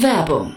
Werbung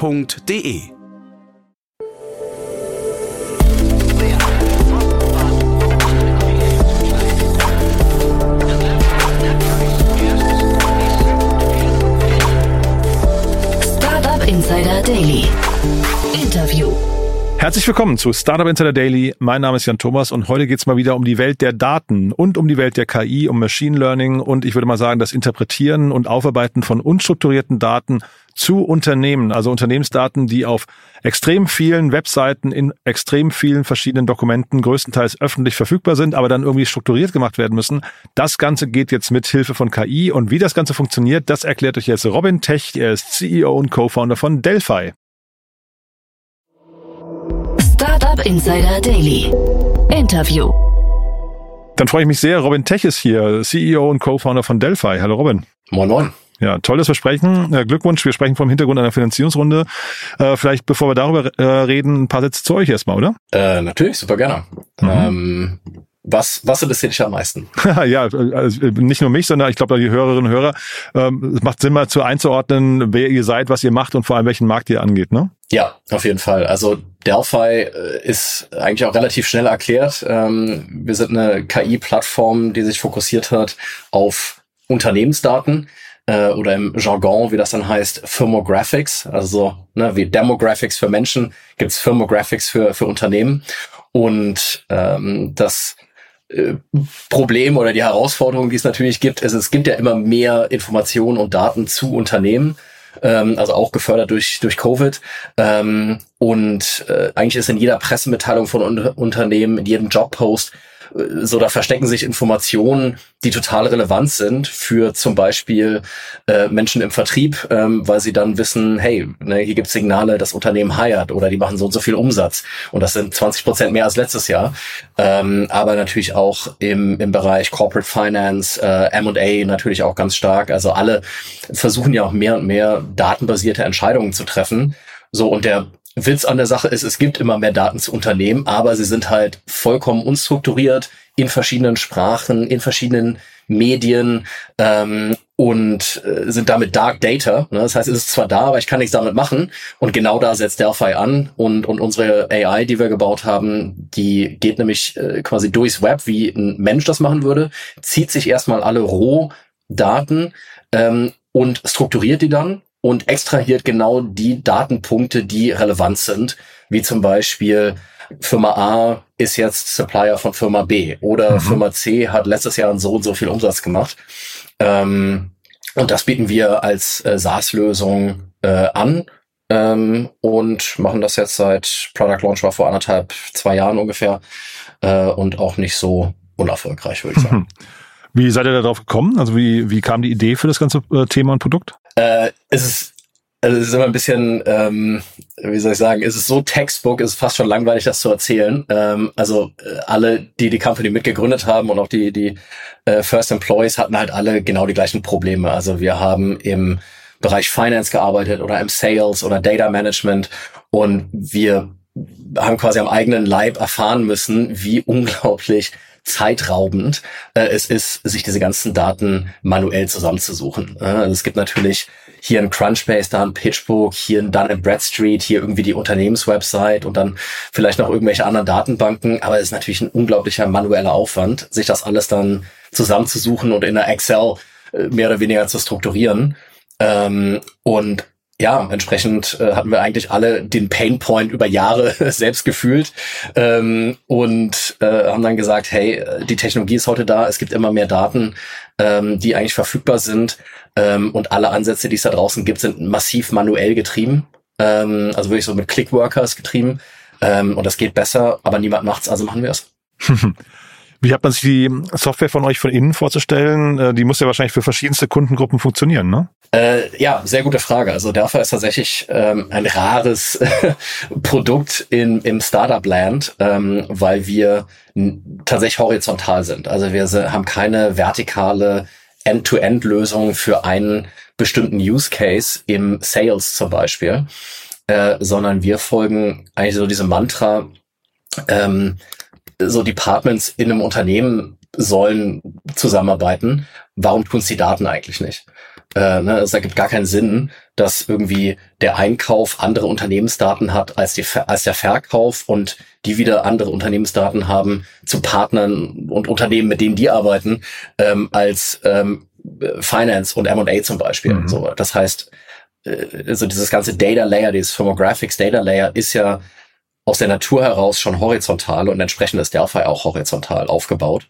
f.de. Startup Insider Daily. Interview. Herzlich willkommen zu Startup Insider Daily. Mein Name ist Jan Thomas und heute geht es mal wieder um die Welt der Daten und um die Welt der KI, um Machine Learning und ich würde mal sagen, das Interpretieren und Aufarbeiten von unstrukturierten Daten zu Unternehmen, also Unternehmensdaten, die auf extrem vielen Webseiten in extrem vielen verschiedenen Dokumenten größtenteils öffentlich verfügbar sind, aber dann irgendwie strukturiert gemacht werden müssen. Das Ganze geht jetzt mit Hilfe von KI und wie das Ganze funktioniert, das erklärt euch jetzt Robin Tech. Er ist CEO und Co-Founder von Delphi. Startup Insider Daily. Interview. Dann freue ich mich sehr. Robin Tech ist hier, CEO und Co-Founder von Delphi. Hallo Robin. Moin Moin. Ja, tolles Versprechen. Äh, Glückwunsch. Wir sprechen vom Hintergrund einer Finanzierungsrunde. Äh, vielleicht, bevor wir darüber äh, reden, ein paar Sätze zu euch erstmal, oder? Äh, natürlich, super gerne. Mhm. Ähm, was, was interessiert dich am meisten? ja, also nicht nur mich, sondern ich glaube, die Hörerinnen und Hörer, ähm, es macht Sinn, mal zu einzuordnen, wer ihr seid, was ihr macht und vor allem welchen Markt ihr angeht, ne? Ja, auf jeden Fall. Also Delphi ist eigentlich auch relativ schnell erklärt. Ähm, wir sind eine KI-Plattform, die sich fokussiert hat auf Unternehmensdaten äh, oder im Jargon, wie das dann heißt, Firmographics, also ne, wie Demographics für Menschen, gibt's Firmographics für, für Unternehmen. Und ähm, das äh, Problem oder die Herausforderung, die es natürlich gibt, ist, es gibt ja immer mehr Informationen und Daten zu Unternehmen ähm, also auch gefördert durch durch Covid. Ähm, und äh, eigentlich ist in jeder Pressemitteilung von Un Unternehmen, in jedem Jobpost so da verstecken sich Informationen, die total relevant sind für zum Beispiel äh, Menschen im Vertrieb, ähm, weil sie dann wissen, hey, ne, hier gibt es Signale, das Unternehmen hired oder die machen so und so viel Umsatz und das sind 20 Prozent mehr als letztes Jahr. Ähm, aber natürlich auch im, im Bereich Corporate Finance, äh, M&A natürlich auch ganz stark. Also alle versuchen ja auch mehr und mehr datenbasierte Entscheidungen zu treffen. So und der Witz an der Sache ist, es gibt immer mehr Daten zu Unternehmen, aber sie sind halt vollkommen unstrukturiert in verschiedenen Sprachen, in verschiedenen Medien ähm, und äh, sind damit Dark Data. Ne? Das heißt, es ist zwar da, aber ich kann nichts damit machen. Und genau da setzt Delphi an und, und unsere AI, die wir gebaut haben, die geht nämlich äh, quasi durchs Web, wie ein Mensch das machen würde, zieht sich erstmal alle Rohdaten ähm, und strukturiert die dann und extrahiert genau die Datenpunkte, die relevant sind, wie zum Beispiel Firma A ist jetzt Supplier von Firma B oder mhm. Firma C hat letztes Jahr so und so viel Umsatz gemacht. Ähm, und das bieten wir als äh, SaaS-Lösung äh, an ähm, und machen das jetzt seit Product Launch war vor anderthalb, zwei Jahren ungefähr äh, und auch nicht so unerfolgreich, würde ich sagen. Wie seid ihr darauf gekommen? Also wie, wie kam die Idee für das ganze äh, Thema und Produkt? Es ist also es ist immer ein bisschen, ähm, wie soll ich sagen, es ist so Textbook, es ist fast schon langweilig, das zu erzählen. Ähm, also äh, alle, die die Company mitgegründet haben und auch die die äh, First Employees hatten halt alle genau die gleichen Probleme. Also wir haben im Bereich Finance gearbeitet oder im Sales oder Data Management und wir haben quasi am eigenen Leib erfahren müssen, wie unglaublich zeitraubend äh, es ist, sich diese ganzen Daten manuell zusammenzusuchen. Äh, also es gibt natürlich hier ein Crunchbase, da ein PitchBook, hier ein Dun Bradstreet, hier irgendwie die Unternehmenswebsite und dann vielleicht noch irgendwelche anderen Datenbanken. Aber es ist natürlich ein unglaublicher manueller Aufwand, sich das alles dann zusammenzusuchen und in der Excel äh, mehr oder weniger zu strukturieren. Ähm, und ja, entsprechend äh, hatten wir eigentlich alle den Painpoint über Jahre selbst gefühlt ähm, und äh, haben dann gesagt, hey, die Technologie ist heute da, es gibt immer mehr Daten, ähm, die eigentlich verfügbar sind ähm, und alle Ansätze, die es da draußen gibt, sind massiv manuell getrieben, ähm, also wirklich so mit Clickworkers getrieben ähm, und das geht besser, aber niemand macht's, also machen wir es. Wie hat man sich die Software von euch von innen vorzustellen? Äh, die muss ja wahrscheinlich für verschiedenste Kundengruppen funktionieren, ne? Äh, ja, sehr gute Frage. Also Derfa ist tatsächlich ähm, ein rares Produkt in, im Startup-Land, ähm, weil wir tatsächlich horizontal sind. Also wir haben keine vertikale End-to-End-Lösung für einen bestimmten Use Case im Sales zum Beispiel, äh, sondern wir folgen eigentlich so diesem Mantra, ähm, so Departments in einem Unternehmen sollen zusammenarbeiten. Warum tun es die Daten eigentlich nicht? Äh, ne, es ergibt gar keinen Sinn, dass irgendwie der Einkauf andere Unternehmensdaten hat als, die, als der Verkauf und die wieder andere Unternehmensdaten haben zu Partnern und Unternehmen, mit denen die arbeiten, ähm, als ähm, Finance und M&A zum Beispiel. Mhm. So, das heißt, äh, also dieses ganze Data Layer, dieses Firmographics Data Layer ist ja aus der Natur heraus schon horizontal und entsprechend ist Delphi auch horizontal aufgebaut.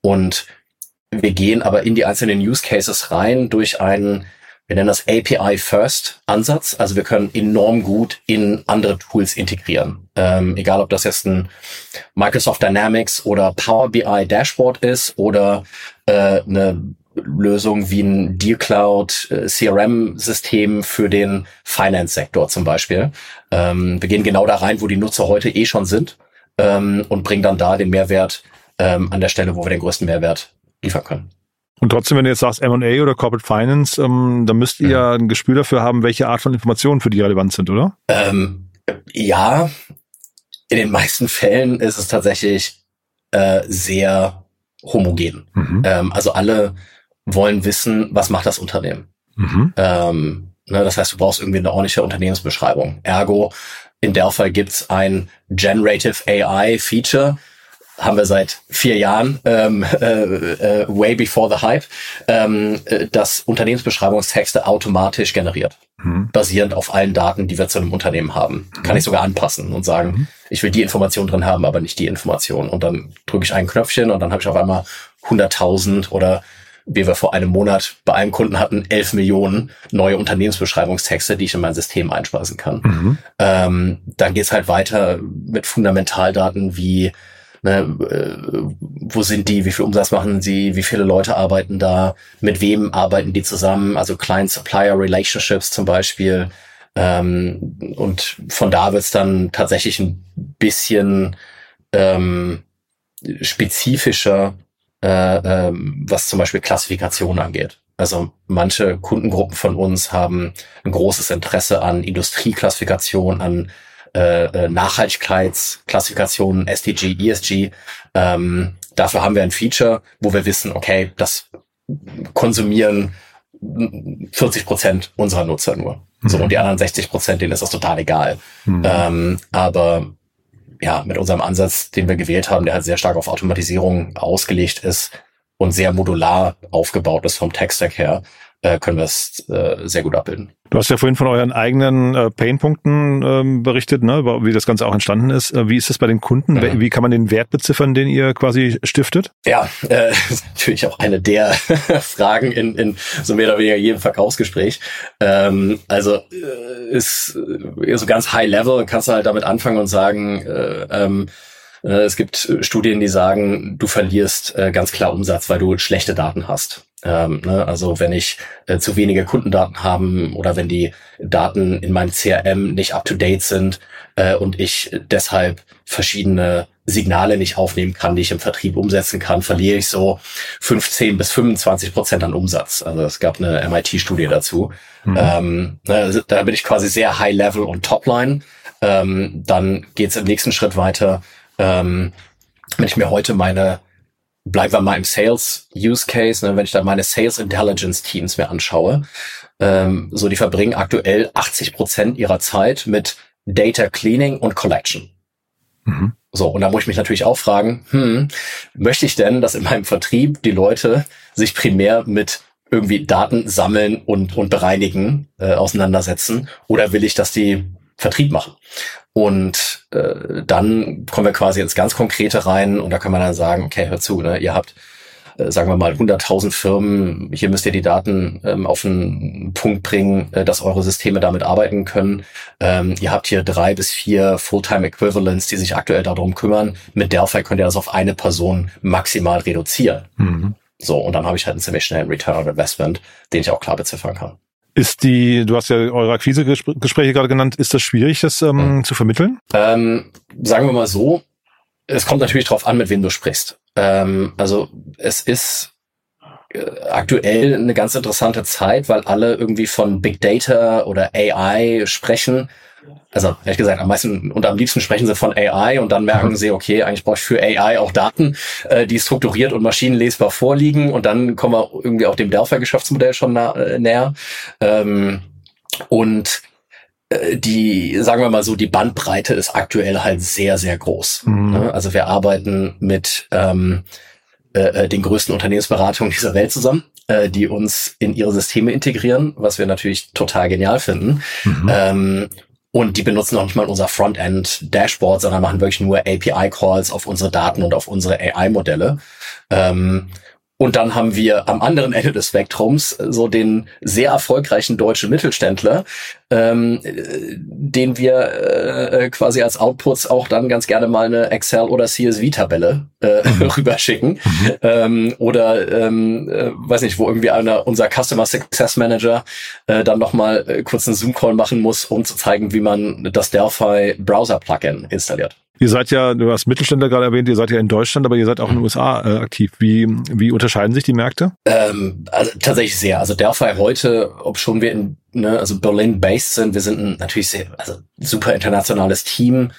Und wir gehen aber in die einzelnen Use Cases rein durch einen, wir nennen das API First Ansatz. Also wir können enorm gut in andere Tools integrieren. Ähm, egal ob das jetzt ein Microsoft Dynamics oder Power BI Dashboard ist oder äh, eine Lösung wie ein Deal Cloud äh, CRM System für den Finance Sektor zum Beispiel. Ähm, wir gehen genau da rein, wo die Nutzer heute eh schon sind ähm, und bringen dann da den Mehrwert ähm, an der Stelle, wo wir den größten Mehrwert liefern können. Und trotzdem, wenn du jetzt sagst M&A oder Corporate Finance, ähm, dann müsst ihr ja. ja ein Gespür dafür haben, welche Art von Informationen für die relevant sind, oder? Ähm, ja, in den meisten Fällen ist es tatsächlich äh, sehr homogen. Mhm. Ähm, also alle wollen wissen, was macht das Unternehmen. Mhm. Ähm, ne, das heißt, du brauchst irgendwie eine ordentliche Unternehmensbeschreibung. Ergo, in Fall gibt's ein Generative AI Feature, haben wir seit vier Jahren, ähm, äh, äh, way before the hype, ähm, äh, das Unternehmensbeschreibungstexte automatisch generiert, mhm. basierend auf allen Daten, die wir zu einem Unternehmen haben. Mhm. Kann ich sogar anpassen und sagen, mhm. ich will die Information drin haben, aber nicht die Information. Und dann drücke ich ein Knöpfchen und dann habe ich auf einmal 100.000 oder wie wir vor einem Monat bei einem Kunden hatten, 11 Millionen neue Unternehmensbeschreibungstexte, die ich in mein System einspeisen kann. Mhm. Ähm, dann geht's halt weiter mit Fundamentaldaten wie Ne, äh, wo sind die, wie viel Umsatz machen sie, wie viele Leute arbeiten da, mit wem arbeiten die zusammen, also Client-Supplier-Relationships zum Beispiel. Ähm, und von da wird's dann tatsächlich ein bisschen ähm, spezifischer, äh, ähm, was zum Beispiel Klassifikation angeht. Also manche Kundengruppen von uns haben ein großes Interesse an Industrieklassifikation, an äh, äh Nachhaltigkeitsklassifikationen, SDG, ESG. Ähm, dafür haben wir ein Feature, wo wir wissen, okay, das konsumieren 40 Prozent unserer Nutzer nur. Mhm. So, und die anderen 60 Prozent, denen ist das total egal. Mhm. Ähm, aber ja, mit unserem Ansatz, den wir gewählt haben, der halt sehr stark auf Automatisierung ausgelegt ist und sehr modular aufgebaut ist vom Tech-Stack her, äh, können wir es äh, sehr gut abbilden. Du hast ja vorhin von euren eigenen äh, Painpunkten ähm, berichtet, ne, wie das Ganze auch entstanden ist. Äh, wie ist es bei den Kunden? Mhm. Wie kann man den Wert beziffern, den ihr quasi stiftet? Ja, äh, ist natürlich auch eine der Fragen in, in so mehr oder weniger jedem Verkaufsgespräch. Ähm, also äh, ist äh, so ganz high level, kannst du halt damit anfangen und sagen, äh, ähm, äh, es gibt Studien, die sagen, du verlierst äh, ganz klar Umsatz, weil du schlechte Daten hast. Ähm, ne? Also wenn ich äh, zu wenige Kundendaten haben oder wenn die Daten in meinem CRM nicht up-to-date sind äh, und ich deshalb verschiedene Signale nicht aufnehmen kann, die ich im Vertrieb umsetzen kann, verliere ich so 15 bis 25 Prozent an Umsatz. Also es gab eine MIT-Studie dazu. Mhm. Ähm, ne, da bin ich quasi sehr High-Level und Topline. Ähm, dann geht es im nächsten Schritt weiter. Ähm, wenn ich mir heute meine bleiben wir mal im Sales Use Case, ne, wenn ich da meine Sales Intelligence Teams mir anschaue, ähm, so die verbringen aktuell 80 Prozent ihrer Zeit mit Data Cleaning und Collection. Mhm. So, und da muss ich mich natürlich auch fragen, hm, möchte ich denn, dass in meinem Vertrieb die Leute sich primär mit irgendwie Daten sammeln und, und bereinigen äh, auseinandersetzen? Oder will ich, dass die Vertrieb machen? Und äh, dann kommen wir quasi ins ganz Konkrete rein und da kann man dann sagen, okay, hör zu, ne, ihr habt äh, sagen wir mal 100.000 Firmen, hier müsst ihr die Daten ähm, auf einen Punkt bringen, äh, dass eure Systeme damit arbeiten können. Ähm, ihr habt hier drei bis vier Fulltime Equivalents, die sich aktuell darum kümmern. Mit Delphi könnt ihr das auf eine Person maximal reduzieren. Mhm. So, und dann habe ich halt einen ziemlich schnellen Return on Investment, den ich auch klar beziffern kann. Ist die, du hast ja eure Akquisegespräche gerade genannt, ist das schwierig, das ähm, mhm. zu vermitteln? Ähm, sagen wir mal so, es kommt natürlich darauf an, mit wem du sprichst. Ähm, also es ist äh, aktuell eine ganz interessante Zeit, weil alle irgendwie von Big Data oder AI sprechen also ehrlich gesagt, am meisten und am liebsten sprechen sie von AI und dann merken mhm. sie, okay, eigentlich brauche ich für AI auch Daten, äh, die strukturiert und maschinenlesbar vorliegen und dann kommen wir irgendwie auch dem Delphi-Geschäftsmodell schon nah, äh, näher. Ähm, und äh, die, sagen wir mal so, die Bandbreite ist aktuell halt sehr, sehr groß. Mhm. Ne? Also wir arbeiten mit ähm, äh, äh, den größten Unternehmensberatungen dieser Welt zusammen, äh, die uns in ihre Systeme integrieren, was wir natürlich total genial finden. Mhm. Ähm, und die benutzen noch nicht mal unser Frontend-Dashboard, sondern machen wirklich nur API-Calls auf unsere Daten und auf unsere AI-Modelle. Ähm, und dann haben wir am anderen Ende des Spektrums so den sehr erfolgreichen deutschen Mittelständler, ähm, den wir äh, quasi als Outputs auch dann ganz gerne mal eine Excel- oder CSV-Tabelle äh, mhm. rüberschicken. Mhm. Ähm, oder ähm, äh, weiß nicht, wo irgendwie einer, unser Customer Success Manager äh, dann nochmal äh, kurz einen Zoom-Call machen muss, um zu zeigen, wie man das Delphi Browser-Plugin installiert. Ihr seid ja, du hast Mittelständler gerade erwähnt, ihr seid ja in Deutschland, aber ihr seid auch in den USA äh, aktiv. Wie, wie unterscheiden sich die Märkte? Ähm, also tatsächlich sehr. Also Delphi heute, ob schon wir in ne, also Berlin based sind, wir sind ein natürlich sehr, also super internationales Team,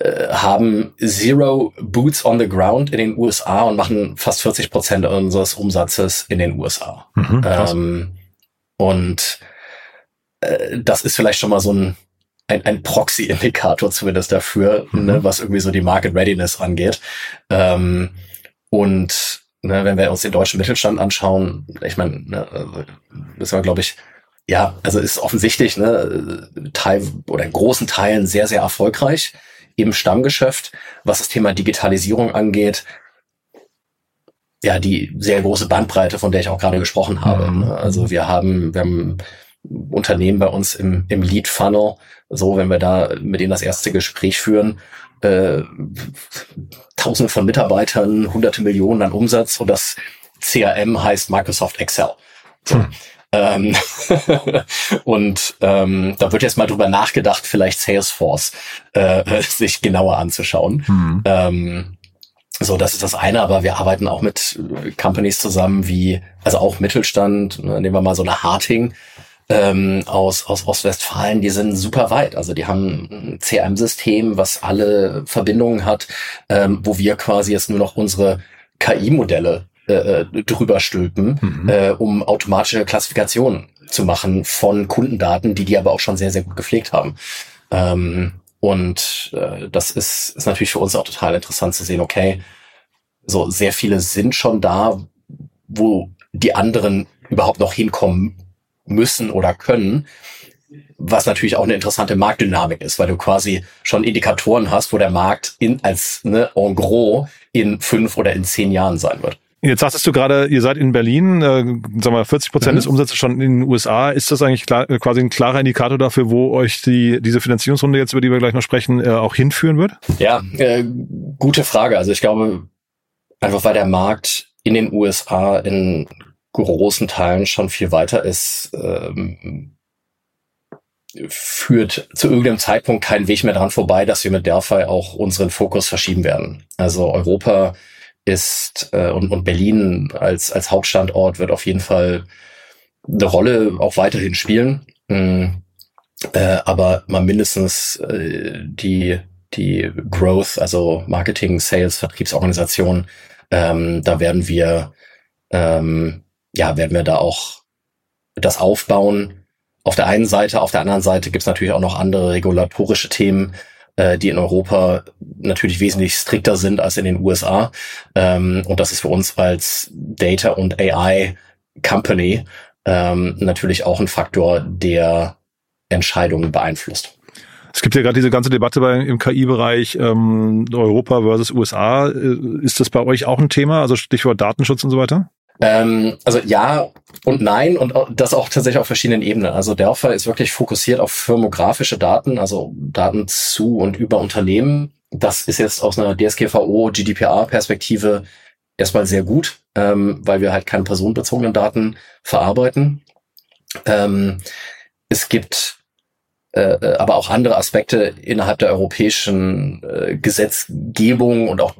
äh, haben zero boots on the ground in den USA und machen fast 40 Prozent unseres Umsatzes in den USA. Mhm, ähm, und äh, das ist vielleicht schon mal so ein ein, ein Proxy-Indikator zumindest dafür, mhm. ne, was irgendwie so die Market Readiness angeht. Ähm, und ne, wenn wir uns den deutschen Mittelstand anschauen, ich meine, ne, also, müssen wir, glaube ich, ja, also ist offensichtlich, ne, Teil oder in großen Teilen sehr, sehr erfolgreich im Stammgeschäft, was das Thema Digitalisierung angeht. Ja, die sehr große Bandbreite, von der ich auch gerade gesprochen habe. Mhm. Ne. Also wir haben, wir haben Unternehmen bei uns im, im Lead Funnel, so, wenn wir da mit denen das erste Gespräch führen, äh, Tausende von Mitarbeitern, hunderte Millionen an Umsatz und das CRM heißt Microsoft Excel. So. Hm. Ähm, und ähm, da wird jetzt mal drüber nachgedacht, vielleicht Salesforce äh, sich genauer anzuschauen. Hm. Ähm, so, das ist das eine, aber wir arbeiten auch mit Companies zusammen wie, also auch Mittelstand, ne, nehmen wir mal so eine Harting, ähm, aus, aus Ostwestfalen, die sind super weit. Also die haben ein CRM-System, was alle Verbindungen hat, ähm, wo wir quasi jetzt nur noch unsere KI-Modelle äh, äh, drüber stülpen, mhm. äh, um automatische Klassifikationen zu machen von Kundendaten, die die aber auch schon sehr, sehr gut gepflegt haben. Ähm, und äh, das ist, ist natürlich für uns auch total interessant zu sehen, okay, so sehr viele sind schon da, wo die anderen überhaupt noch hinkommen müssen oder können, was natürlich auch eine interessante Marktdynamik ist, weil du quasi schon Indikatoren hast, wo der Markt in als ne, en gros in fünf oder in zehn Jahren sein wird. Jetzt sagtest du gerade, ihr seid in Berlin, äh, sag mal 40 Prozent mhm. des Umsatzes schon in den USA. Ist das eigentlich klar, quasi ein klarer Indikator dafür, wo euch die diese Finanzierungsrunde jetzt, über die wir gleich noch sprechen, äh, auch hinführen wird? Ja, äh, gute Frage. Also ich glaube, einfach weil der Markt in den USA in großen Teilen schon viel weiter ist, ähm, führt zu irgendeinem Zeitpunkt kein Weg mehr dran vorbei, dass wir mit Delphi auch unseren Fokus verschieben werden. Also Europa ist äh, und, und Berlin als, als Hauptstandort wird auf jeden Fall eine Rolle auch weiterhin spielen. Mhm. Äh, aber mal mindestens äh, die, die Growth, also Marketing, Sales, Vertriebsorganisation, ähm, da werden wir ähm, ja, werden wir da auch das aufbauen. Auf der einen Seite, auf der anderen Seite gibt es natürlich auch noch andere regulatorische Themen, äh, die in Europa natürlich wesentlich strikter sind als in den USA. Ähm, und das ist für uns als Data und AI Company ähm, natürlich auch ein Faktor, der Entscheidungen beeinflusst. Es gibt ja gerade diese ganze Debatte bei, im KI-Bereich ähm, Europa versus USA. Äh, ist das bei euch auch ein Thema? Also Stichwort Datenschutz und so weiter? Ähm, also ja und nein und das auch tatsächlich auf verschiedenen Ebenen. Also Delphi ist wirklich fokussiert auf firmografische Daten, also Daten zu und über Unternehmen. Das ist jetzt aus einer DSGVO, GDPR-Perspektive erstmal sehr gut, ähm, weil wir halt keine personenbezogenen Daten verarbeiten. Ähm, es gibt äh, äh aber auch andere Aspekte innerhalb der europäischen äh, Gesetzgebung und auch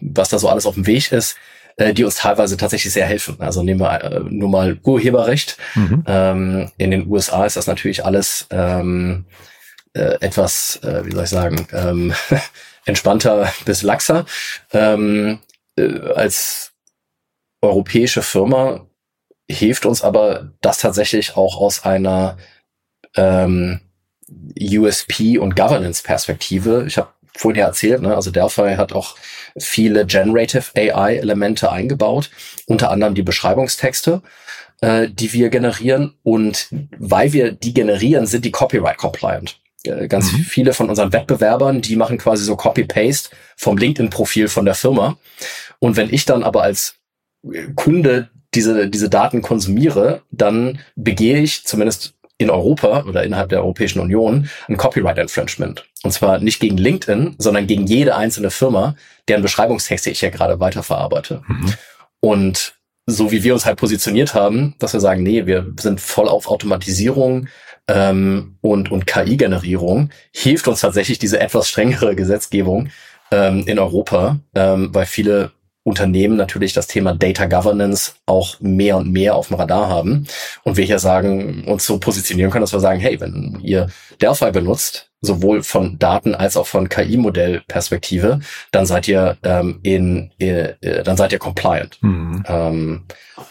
was da so alles auf dem Weg ist, äh, die uns teilweise tatsächlich sehr helfen. Also nehmen wir äh, nur mal Urheberrecht. Mhm. Ähm, in den USA ist das natürlich alles ähm, äh, etwas, äh, wie soll ich sagen, ähm, entspannter bis laxer. Ähm, äh, als europäische Firma hilft uns aber das tatsächlich auch aus einer ähm, USP und Governance-Perspektive. Ich habe vorhin ja erzählt, ne, also Delphi hat auch viele Generative AI-Elemente eingebaut, unter anderem die Beschreibungstexte, äh, die wir generieren. Und weil wir die generieren, sind die Copyright-compliant. Äh, ganz mhm. viele von unseren Wettbewerbern, die machen quasi so Copy-Paste vom LinkedIn-Profil von der Firma. Und wenn ich dann aber als Kunde diese, diese Daten konsumiere, dann begehe ich zumindest in Europa oder innerhalb der Europäischen Union ein Copyright Infringement. Und zwar nicht gegen LinkedIn, sondern gegen jede einzelne Firma, deren Beschreibungstexte ich ja gerade weiterverarbeite. Mhm. Und so wie wir uns halt positioniert haben, dass wir sagen, nee, wir sind voll auf Automatisierung ähm, und, und KI-Generierung, hilft uns tatsächlich diese etwas strengere Gesetzgebung ähm, in Europa, ähm, weil viele Unternehmen natürlich das Thema Data Governance auch mehr und mehr auf dem Radar haben. Und wir hier sagen, uns so positionieren können, dass wir sagen, hey, wenn ihr Delphi benutzt, sowohl von Daten als auch von KI-Modell-Perspektive, dann seid ihr ähm, in, äh, dann seid ihr compliant. Mhm. Ähm,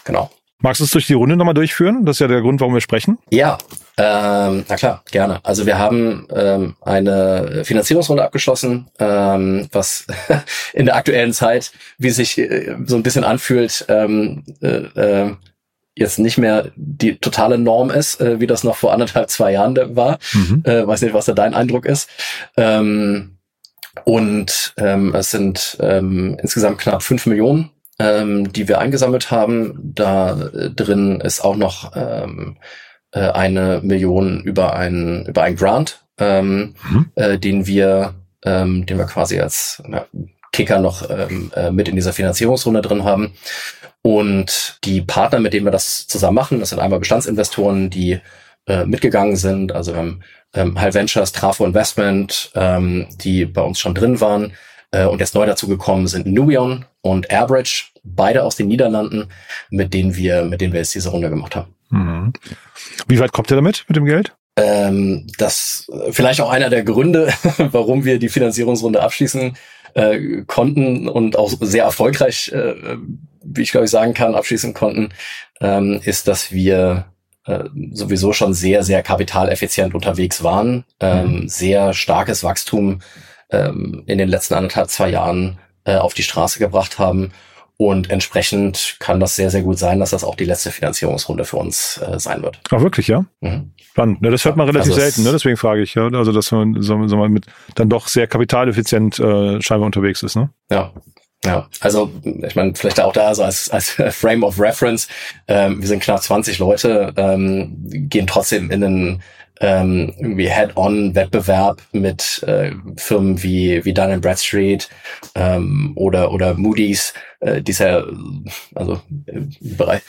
genau. Magst du es durch die Runde nochmal durchführen? Das ist ja der Grund, warum wir sprechen. Ja, ähm, na klar, gerne. Also wir haben ähm, eine Finanzierungsrunde abgeschlossen, ähm, was in der aktuellen Zeit, wie sich äh, so ein bisschen anfühlt, ähm, äh, äh, jetzt nicht mehr die totale Norm ist, äh, wie das noch vor anderthalb, zwei Jahren war. Mhm. Äh, weiß nicht, was da dein Eindruck ist. Ähm, und ähm, es sind ähm, insgesamt knapp fünf Millionen ähm, die wir eingesammelt haben. Da äh, drin ist auch noch ähm, äh, eine Million über einen über einen Grant, ähm, mhm. äh, den wir ähm, den wir quasi als ja, Kicker noch ähm, äh, mit in dieser Finanzierungsrunde drin haben. Und die Partner, mit denen wir das zusammen machen, das sind einmal Bestandsinvestoren, die äh, mitgegangen sind. Also wir haben ähm, High Ventures, Trafo Investment, ähm, die bei uns schon drin waren. Äh, und jetzt neu dazu gekommen sind Nubion und Airbridge, beide aus den Niederlanden, mit denen wir, mit denen wir jetzt diese Runde gemacht haben. Mhm. Wie weit kommt ihr damit mit dem Geld? Ähm, das vielleicht auch einer der Gründe, warum wir die Finanzierungsrunde abschließen äh, konnten und auch sehr erfolgreich, äh, wie ich glaube ich sagen kann, abschließen konnten, ähm, ist, dass wir äh, sowieso schon sehr, sehr kapitaleffizient unterwegs waren, ähm, mhm. sehr starkes Wachstum ähm, in den letzten anderthalb, zwei Jahren äh, auf die Straße gebracht haben. Und entsprechend kann das sehr, sehr gut sein, dass das auch die letzte Finanzierungsrunde für uns äh, sein wird. Ach, wirklich, ja? Mhm. Spannend. Ne, das hört man relativ also selten, ne? deswegen frage ich, ja. Also, dass man, sagen wir mal, mit dann doch sehr kapitaleffizient äh, scheinbar unterwegs ist, ne? Ja. Ja, also ich meine, vielleicht auch da so als, als Frame of Reference, ähm, wir sind knapp 20 Leute, ähm, gehen trotzdem in einen ähm, irgendwie Head-on-Wettbewerb mit äh, Firmen wie, wie Dun Bradstreet ähm, oder, oder Moody's, äh, die es ja, also äh, bei,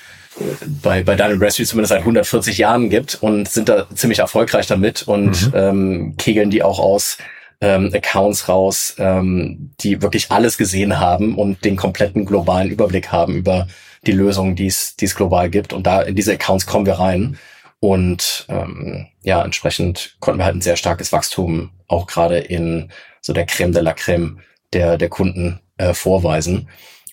bei, bei Dun Bradstreet zumindest seit 140 Jahren gibt und sind da ziemlich erfolgreich damit und mhm. ähm, kegeln die auch aus ähm, Accounts raus, ähm, die wirklich alles gesehen haben und den kompletten globalen Überblick haben über die Lösungen, die es die es global gibt. Und da in diese Accounts kommen wir rein. Und ähm, ja, entsprechend konnten wir halt ein sehr starkes Wachstum auch gerade in so der Creme de la Creme der, der Kunden äh, vorweisen.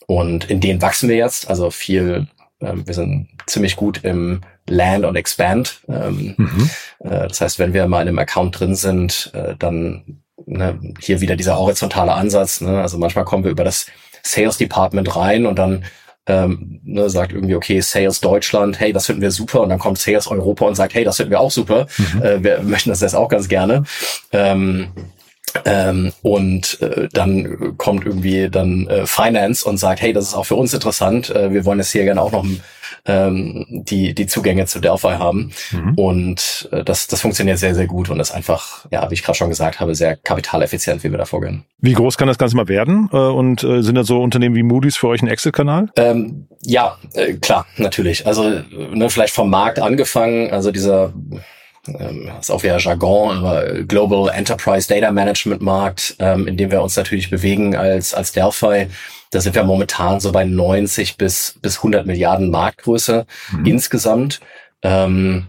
Und in denen wachsen wir jetzt, also viel, ähm, wir sind ziemlich gut im Land und Expand. Ähm, mhm. äh, das heißt, wenn wir mal in einem Account drin sind, äh, dann ne, hier wieder dieser horizontale Ansatz. Ne? Also manchmal kommen wir über das Sales Department rein und dann ähm, ne, sagt irgendwie, okay, Sales Deutschland, hey, das finden wir super. Und dann kommt Sales Europa und sagt, hey, das finden wir auch super. Mhm. Äh, wir möchten das jetzt auch ganz gerne. Ähm, ähm, und äh, dann kommt irgendwie dann äh, Finance und sagt, hey, das ist auch für uns interessant. Äh, wir wollen jetzt hier gerne auch noch ähm, die die Zugänge zu Delphi haben. Mhm. Und äh, das das funktioniert sehr sehr gut und ist einfach, ja, wie ich gerade schon gesagt habe, sehr kapitaleffizient, wie wir da vorgehen. Wie groß kann das Ganze mal werden? Äh, und äh, sind da so Unternehmen wie Moody's für euch ein Exit-Kanal? Ähm, ja, äh, klar, natürlich. Also ne, vielleicht vom Markt angefangen. Also dieser ähm, ist auch wieder Jargon, aber Global Enterprise Data Management Markt, ähm, in dem wir uns natürlich bewegen als, als Delphi. Da sind wir momentan so bei 90 bis, bis 100 Milliarden Marktgröße mhm. insgesamt ähm,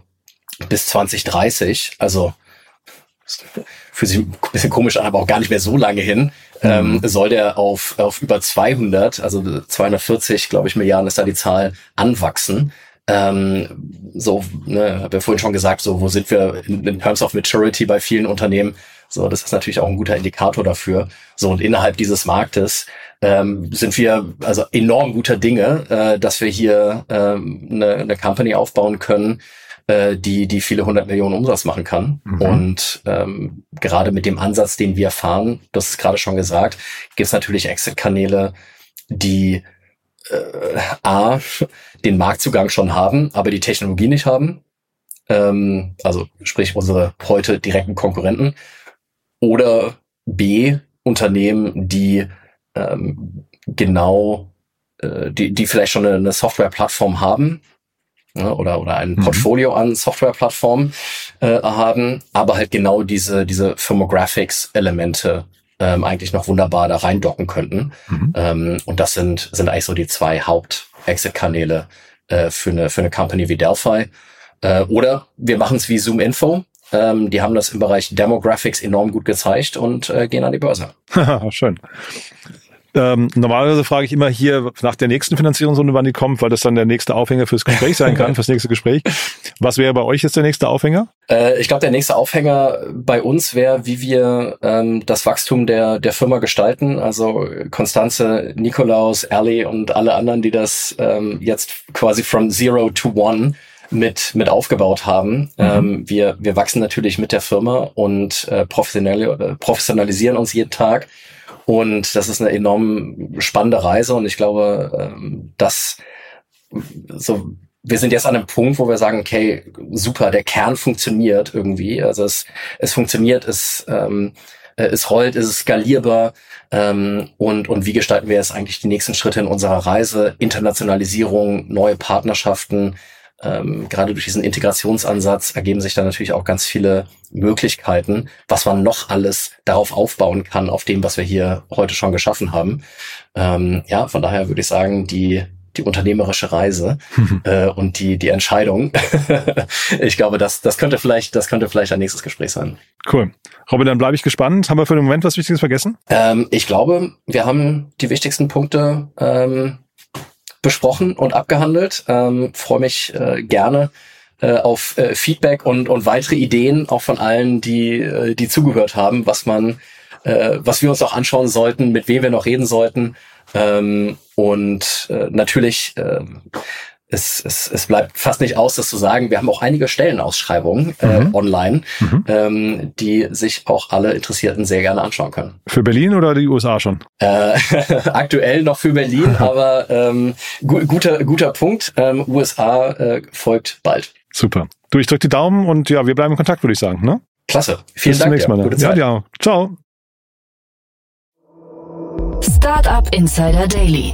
bis 2030. Also fühlt sich ein bisschen komisch an, aber auch gar nicht mehr so lange hin. Ähm, mhm. Soll der auf, auf über 200, also 240, glaube ich, Milliarden ist da die Zahl, anwachsen. Ähm, so, ne, habe ja vorhin schon gesagt, so wo sind wir in, in Terms of Maturity bei vielen Unternehmen? So, das ist natürlich auch ein guter Indikator dafür. So und innerhalb dieses Marktes ähm, sind wir also enorm guter Dinge, äh, dass wir hier ähm, eine, eine Company aufbauen können, äh, die die viele hundert Millionen Umsatz machen kann. Mhm. Und ähm, gerade mit dem Ansatz, den wir fahren, das ist gerade schon gesagt, gibt es natürlich Exit-Kanäle, die äh, A, den Marktzugang schon haben, aber die Technologie nicht haben. Ähm, also sprich unsere heute direkten Konkurrenten. Oder B, Unternehmen, die ähm, genau, äh, die, die vielleicht schon eine, eine Softwareplattform haben, ja, oder, oder ein mhm. Portfolio an Softwareplattformen äh, haben, aber halt genau diese, diese Firmographics-Elemente ähm, eigentlich noch wunderbar da reindocken könnten. Mhm. Ähm, und das sind, sind eigentlich so die zwei Haupt-Exit-Kanäle äh, für, eine, für eine Company wie Delphi. Äh, oder wir machen es wie Zoom Info. Ähm, die haben das im Bereich Demographics enorm gut gezeigt und äh, gehen an die Börse. Schön. Ähm, normalerweise frage ich immer hier nach der nächsten Finanzierungsrunde, wann die kommt, weil das dann der nächste Aufhänger fürs Gespräch sein kann, fürs nächste Gespräch. Was wäre bei euch jetzt der nächste Aufhänger? Äh, ich glaube, der nächste Aufhänger bei uns wäre, wie wir ähm, das Wachstum der, der Firma gestalten. Also Konstanze, Nikolaus, Ellie und alle anderen, die das ähm, jetzt quasi from zero to one mit, mit aufgebaut haben. Mhm. Ähm, wir, wir wachsen natürlich mit der Firma und äh, professionell, professionalisieren uns jeden Tag. Und das ist eine enorm spannende Reise und ich glaube, ähm, dass so wir sind jetzt an einem Punkt, wo wir sagen, okay, super, der Kern funktioniert irgendwie. Also es, es funktioniert, es, ähm, äh, es rollt, es ist skalierbar. Ähm, und, und wie gestalten wir jetzt eigentlich die nächsten Schritte in unserer Reise? Internationalisierung, neue Partnerschaften, ähm, gerade durch diesen Integrationsansatz ergeben sich da natürlich auch ganz viele Möglichkeiten, was man noch alles darauf aufbauen kann, auf dem, was wir hier heute schon geschaffen haben. Ähm, ja, von daher würde ich sagen, die die unternehmerische Reise äh, und die die Entscheidung. ich glaube, das das könnte vielleicht das könnte vielleicht ein nächstes Gespräch sein. Cool, Robin, dann bleibe ich gespannt. Haben wir für den Moment was Wichtiges vergessen? Ähm, ich glaube, wir haben die wichtigsten Punkte ähm, besprochen und abgehandelt. Ähm, Freue mich äh, gerne äh, auf äh, Feedback und, und weitere Ideen auch von allen, die, äh, die zugehört haben, was man, äh, was wir uns auch anschauen sollten, mit wem wir noch reden sollten. Ähm, und äh, natürlich äh, es, es, es bleibt fast nicht aus, das zu sagen. Wir haben auch einige Stellenausschreibungen äh, mhm. online, mhm. Ähm, die sich auch alle Interessierten sehr gerne anschauen können. Für Berlin oder die USA schon? Äh, aktuell noch für Berlin, aber ähm, gu guter, guter Punkt. Ähm, USA äh, folgt bald. Super. Du, ich drück die Daumen und ja, wir bleiben in Kontakt, würde ich sagen. Ne? Klasse. Vielen Bis Dank. Bis zum nächsten Mal. Gute Zeit. Ja, ja. Ciao. Startup Insider Daily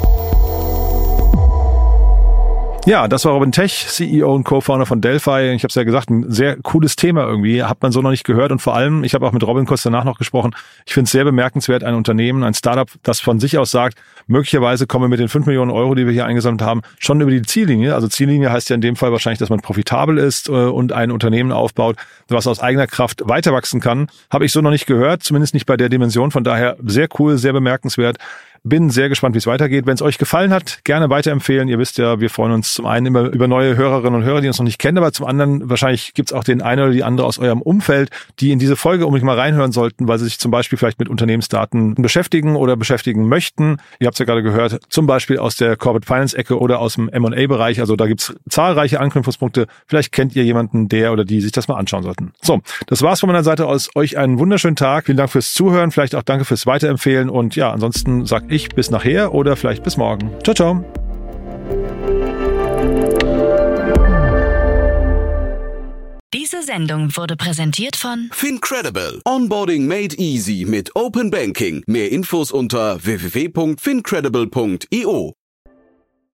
Ja, das war Robin Tech, CEO und Co-Founder von Delphi. Ich habe es ja gesagt, ein sehr cooles Thema irgendwie, hat man so noch nicht gehört. Und vor allem, ich habe auch mit Robin kurz danach noch gesprochen, ich finde es sehr bemerkenswert, ein Unternehmen, ein Startup, das von sich aus sagt, möglicherweise kommen wir mit den 5 Millionen Euro, die wir hier eingesammelt haben, schon über die Ziellinie. Also Ziellinie heißt ja in dem Fall wahrscheinlich, dass man profitabel ist äh, und ein Unternehmen aufbaut, was aus eigener Kraft weiter wachsen kann. Habe ich so noch nicht gehört, zumindest nicht bei der Dimension. Von daher sehr cool, sehr bemerkenswert. Bin sehr gespannt, wie es weitergeht. Wenn es euch gefallen hat, gerne weiterempfehlen. Ihr wisst ja, wir freuen uns zum einen immer über neue Hörerinnen und Hörer, die uns noch nicht kennen, aber zum anderen wahrscheinlich gibt es auch den einen oder die andere aus eurem Umfeld, die in diese Folge unbedingt mal reinhören sollten, weil sie sich zum Beispiel vielleicht mit Unternehmensdaten beschäftigen oder beschäftigen möchten. Ihr habt es ja gerade gehört, zum Beispiel aus der Corporate Finance Ecke oder aus dem M&A-Bereich. Also da gibt es zahlreiche Anknüpfungspunkte. Vielleicht kennt ihr jemanden, der oder die sich das mal anschauen sollten. So, das war's von meiner Seite aus. Euch einen wunderschönen Tag. Vielen Dank fürs Zuhören. Vielleicht auch danke fürs Weiterempfehlen. Und ja, ansonsten sag ich bis nachher oder vielleicht bis morgen. Ciao, ciao. Diese Sendung wurde präsentiert von Fincredible. Onboarding made easy mit Open Banking. Mehr Infos unter www.fincredible.io.